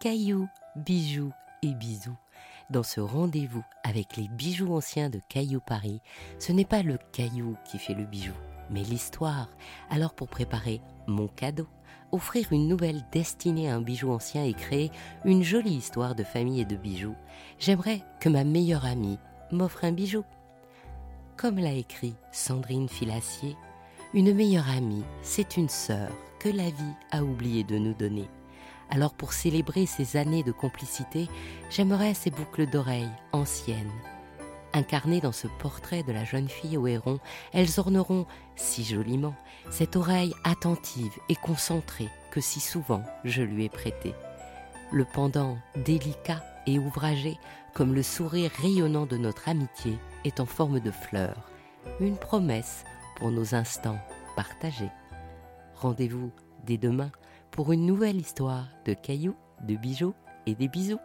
cailloux, bijoux et bisous. Dans ce rendez-vous avec les bijoux anciens de Caillou Paris, ce n'est pas le caillou qui fait le bijou, mais l'histoire. Alors pour préparer mon cadeau, offrir une nouvelle destinée à un bijou ancien et créer une jolie histoire de famille et de bijoux, j'aimerais que ma meilleure amie m'offre un bijou. Comme l'a écrit Sandrine Filassier, une meilleure amie, c'est une sœur que la vie a oublié de nous donner. Alors pour célébrer ces années de complicité, j'aimerais ces boucles d'oreilles anciennes. Incarnées dans ce portrait de la jeune fille au héron, elles orneront si joliment cette oreille attentive et concentrée que si souvent je lui ai prêtée. Le pendant délicat et ouvragé, comme le sourire rayonnant de notre amitié, est en forme de fleur, une promesse pour nos instants partagés. Rendez-vous dès demain pour une nouvelle histoire de cailloux, de bijoux et des bisous.